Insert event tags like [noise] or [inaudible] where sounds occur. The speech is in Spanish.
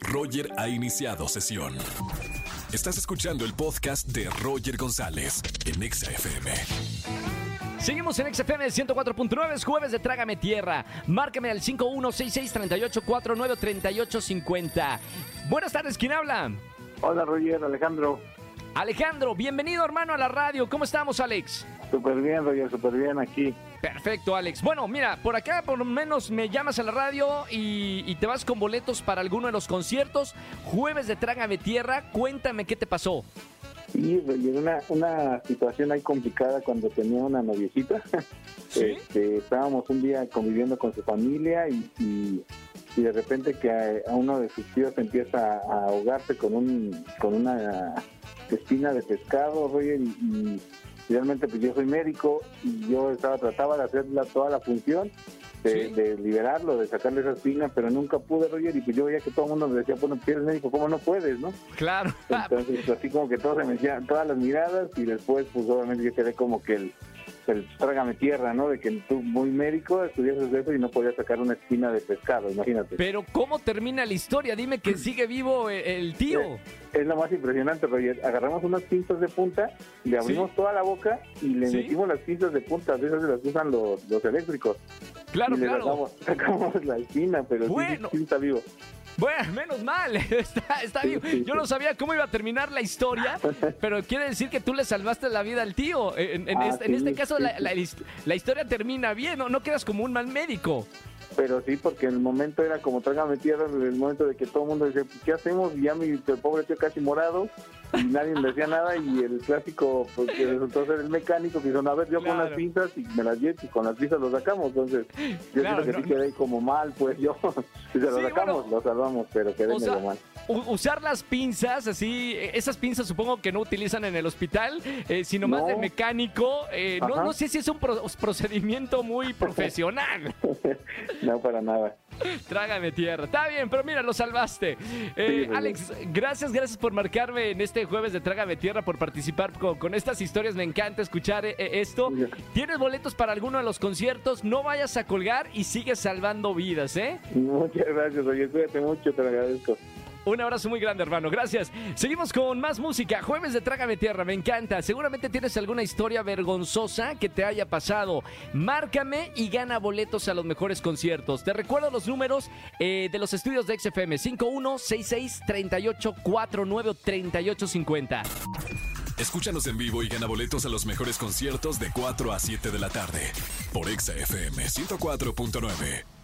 Roger ha iniciado sesión. Estás escuchando el podcast de Roger González en Exa FM. Seguimos en XFM 104.9, es jueves de Trágame Tierra. Márcame al 516638493850. Buenas tardes, ¿quién habla? Hola Roger, Alejandro. Alejandro, bienvenido hermano a la radio. ¿Cómo estamos, Alex? Súper bien, Roger, súper bien aquí. Perfecto, Alex. Bueno, mira, por acá por lo menos me llamas a la radio y, y te vas con boletos para alguno de los conciertos. Jueves de Trágame Tierra, cuéntame qué te pasó. Sí, Roger, una, una situación ahí complicada cuando tenía una noviecita. ¿Sí? [laughs] Este, estábamos un día conviviendo con su familia y, y, y de repente que a, a uno de sus tíos empieza a ahogarse con un con una espina de pescado, Roger, y, y realmente pues yo soy médico y yo estaba trataba de hacer la- toda la función de, Sí. de liberarlo, de sacarle esa espina, pero nunca pude, Roger, y pues yo veía que todo el mundo me decía, bueno, si eres médico, ¿cómo no puedes, no? Claro. Entonces, así como que todos se me decían, todas las miradas, y después, pues obviamente yo quedé como que el, el trágame tierra, ¿no? De que tú, muy médico, estudiaste eso y no podías sacar una espina de pescado, imagínate. Pero ¿cómo termina la historia? Dime que sigue vivo el, el tío. Es lo más impresionante, Roger. Agarramos unas pinzas de punta, le abrimos toda la boca y le Sí. metimos las pinzas de punta, de esas las usan los, los eléctricos. Claro, y le claro. sacamos, [laughs] sacamos la espina, pero sí, Bueno. sí, sí está vivo. Bueno, menos mal, [laughs] está, está Sí, sí, Yo no sabía cómo iba a terminar la historia, [laughs] pero quiere decir que tú le salvaste la vida al tío. En, en Ah, este, en este caso, la, la historia termina bien, ¿no? No quedas como un mal médico. Pero sí, porque en el momento era como trágame tierra, en el momento de que todo el mundo decía, ¿qué hacemos? Y ya mi el pobre tío casi morado y nadie me decía nada y el clásico, pues que resultó ser el mecánico que dijo, a ver, yo con Claro. las pinzas y me las llevo y con las pinzas lo sacamos. Entonces, yo Claro, siento que sí quedé como mal, pues yo, [laughs] si se lo Sí, sacamos, bueno. lo salvamos, pero quedé O sea, medio mal. Usar las pinzas, así, esas pinzas supongo que no utilizan en el hospital, eh, sino más de mecánico. eh, no, no sé si es un pro- procedimiento muy [laughs] profesional. [laughs] no, para nada. Trágame tierra. Está bien, pero mira, lo salvaste. Eh, Sí, muy Alex, gracias, gracias por marcarme en este jueves de Trágame Tierra, por participar con, con estas historias. Me encanta escuchar eh, eh, esto. Sí. ¿Tienes boletos para alguno de los conciertos? No vayas a colgar y sigues salvando vidas, ¿eh? Muchas gracias, oye, cuídate mucho, te lo agradezco. Un abrazo muy grande, hermano. Gracias. Seguimos con más música. Jueves de Trágame Tierra. Me encanta. Seguramente tienes alguna historia vergonzosa que te haya pasado. Márcame y gana boletos a los mejores conciertos. Te recuerdo los números eh, de los estudios de XFM. 516638493850. Escúchanos en vivo y gana boletos a los mejores conciertos de 4 a 7 de la tarde por Exa FM 104.9.